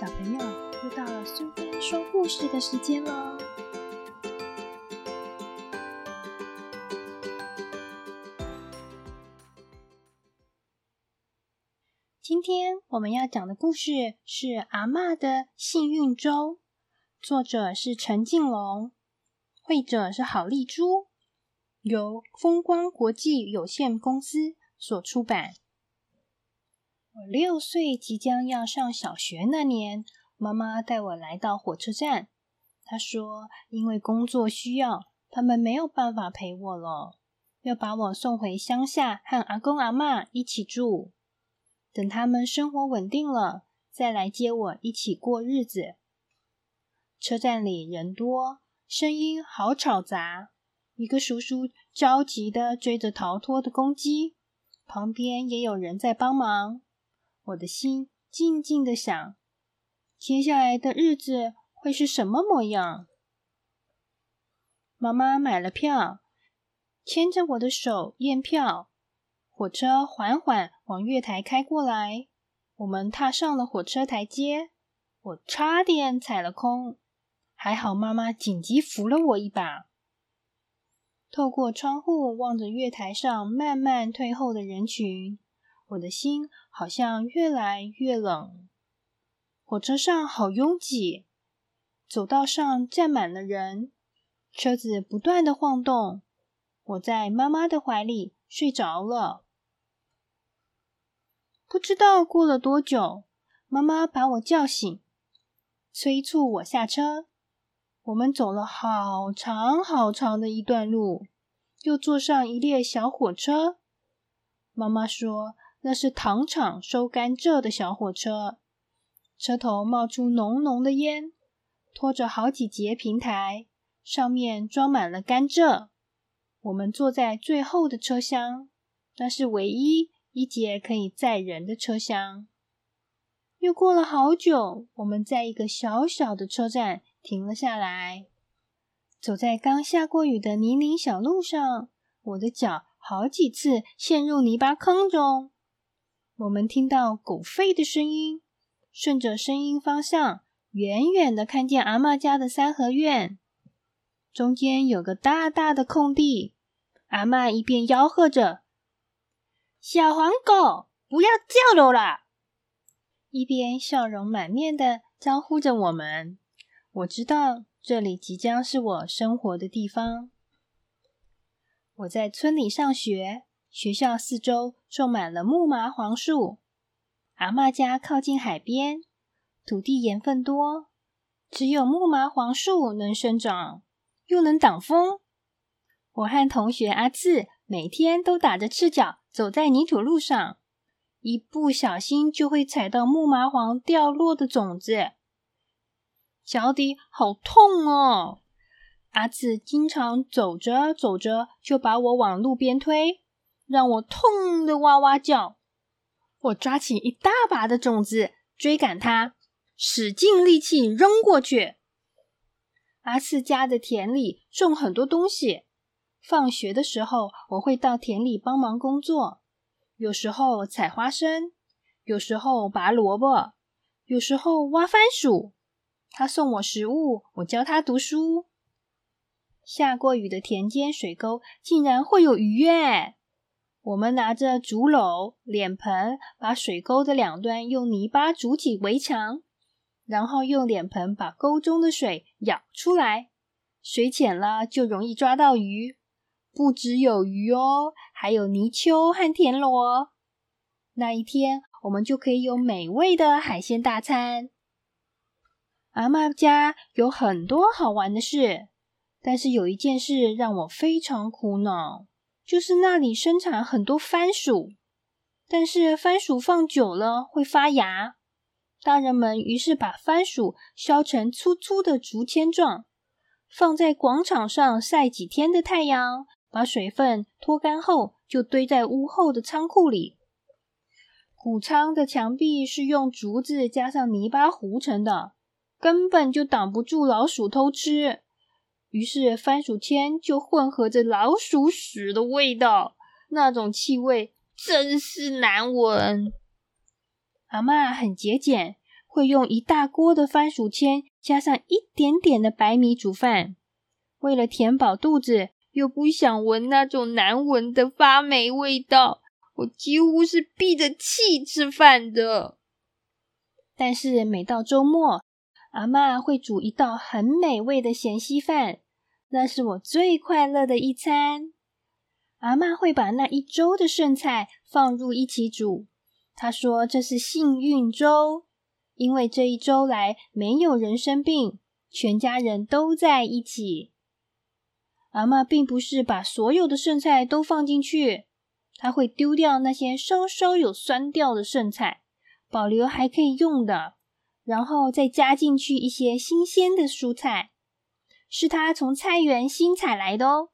小朋友，又到了苏菲说故事的时间喽！今天我们要讲的故事是《阿嬷的幸运粥》，作者是陈静龙，绘者是郝丽珠，由风光国际有限公司所出版。我六岁，即将要上小学那年，妈妈带我来到火车站。她说：“因为工作需要，他们没有办法陪我了，要把我送回乡下和阿公阿妈一起住。等他们生活稳定了，再来接我一起过日子。”车站里人多，声音好吵杂。一个叔叔着急的追着逃脱的公鸡，旁边也有人在帮忙。我的心静静的想，接下来的日子会是什么模样？妈妈买了票，牵着我的手验票。火车缓缓往月台开过来，我们踏上了火车台阶。我差点踩了空，还好妈妈紧急扶了我一把。透过窗户望着月台上慢慢退后的人群。我的心好像越来越冷。火车上好拥挤，走道上站满了人，车子不断的晃动。我在妈妈的怀里睡着了。不知道过了多久，妈妈把我叫醒，催促我下车。我们走了好长好长的一段路，又坐上一列小火车。妈妈说。那是糖厂收甘蔗的小火车，车头冒出浓浓的烟，拖着好几节平台，上面装满了甘蔗。我们坐在最后的车厢，那是唯一一节可以载人的车厢。又过了好久，我们在一个小小的车站停了下来，走在刚下过雨的泥泞小路上，我的脚好几次陷入泥巴坑中。我们听到狗吠的声音，顺着声音方向，远远的看见阿妈家的三合院，中间有个大大的空地。阿妈一边吆喝着：“小黄狗，不要叫了啦！”一边笑容满面的招呼着我们。我知道这里即将是我生活的地方。我在村里上学。学校四周种满了木麻黄树。阿妈家靠近海边，土地盐分多，只有木麻黄树能生长，又能挡风。我和同学阿次每天都打着赤脚走在泥土路上，一不小心就会踩到木麻黄掉落的种子，脚底好痛哦！阿次经常走着走着就把我往路边推。让我痛的哇哇叫！我抓起一大把的种子追赶它，使尽力气扔过去。阿四家的田里种很多东西，放学的时候我会到田里帮忙工作，有时候采花生，有时候拔萝卜，有时候挖番薯。他送我食物，我教他读书。下过雨的田间水沟竟然会有鱼耶！我们拿着竹篓、脸盆，把水沟的两端用泥巴筑起围墙，然后用脸盆把沟中的水舀出来。水浅了就容易抓到鱼，不只有鱼哦，还有泥鳅和田螺。那一天，我们就可以有美味的海鲜大餐。阿妈家有很多好玩的事，但是有一件事让我非常苦恼。就是那里生产很多番薯，但是番薯放久了会发芽。大人们于是把番薯削成粗粗的竹签状，放在广场上晒几天的太阳，把水分脱干后，就堆在屋后的仓库里。谷仓的墙壁是用竹子加上泥巴糊成的，根本就挡不住老鼠偷吃。于是番薯签就混合着老鼠屎的味道，那种气味真是难闻。阿妈很节俭，会用一大锅的番薯签加上一点点的白米煮饭。为了填饱肚子，又不想闻那种难闻的发霉味道，我几乎是闭着气吃饭的。但是每到周末，阿妈会煮一道很美味的咸稀饭，那是我最快乐的一餐。阿妈会把那一周的剩菜放入一起煮，她说这是幸运粥，因为这一周来没有人生病，全家人都在一起。阿妈并不是把所有的剩菜都放进去，她会丢掉那些稍稍有酸掉的剩菜。保留还可以用的，然后再加进去一些新鲜的蔬菜，是他从菜园新采来的哦。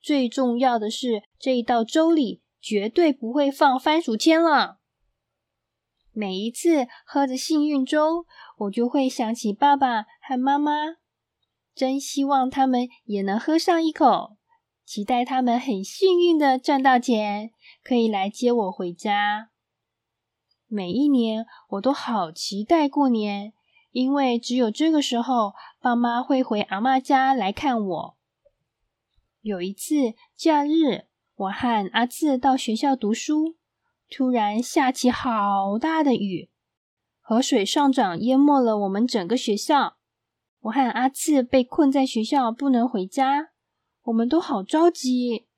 最重要的是，这一道粥里绝对不会放番薯签了。每一次喝着幸运粥，我就会想起爸爸和妈妈，真希望他们也能喝上一口，期待他们很幸运的赚到钱，可以来接我回家。每一年我都好期待过年，因为只有这个时候，爸妈会回阿妈家来看我。有一次假日，我和阿次到学校读书，突然下起好大的雨，河水上涨淹没了我们整个学校。我和阿次被困在学校，不能回家，我们都好着急。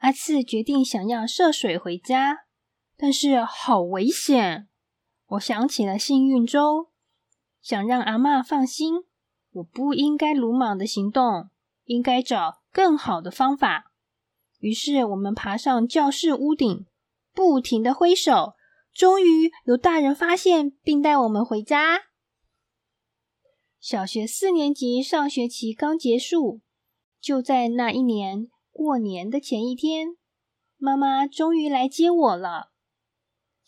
阿次决定想要涉水回家。但是好危险！我想起了幸运粥，想让阿妈放心，我不应该鲁莽的行动，应该找更好的方法。于是我们爬上教室屋顶，不停的挥手，终于有大人发现并带我们回家。小学四年级上学期刚结束，就在那一年过年的前一天，妈妈终于来接我了。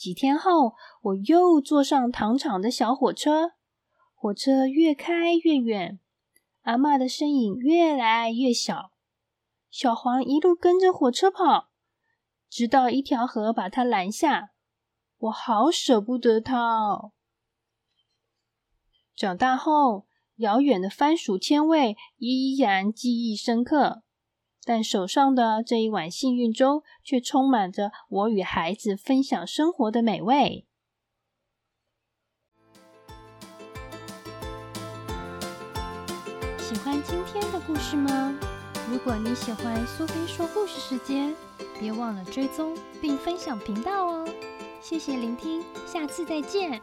几天后，我又坐上糖厂的小火车，火车越开越远，阿妈的身影越来越小。小黄一路跟着火车跑，直到一条河把它拦下。我好舍不得它哦。长大后，遥远的番薯签味依然记忆深刻。但手上的这一碗幸运粥却充满着我与孩子分享生活的美味。喜欢今天的故事吗？如果你喜欢苏菲说故事时间，别忘了追踪并分享频道哦！谢谢聆听，下次再见。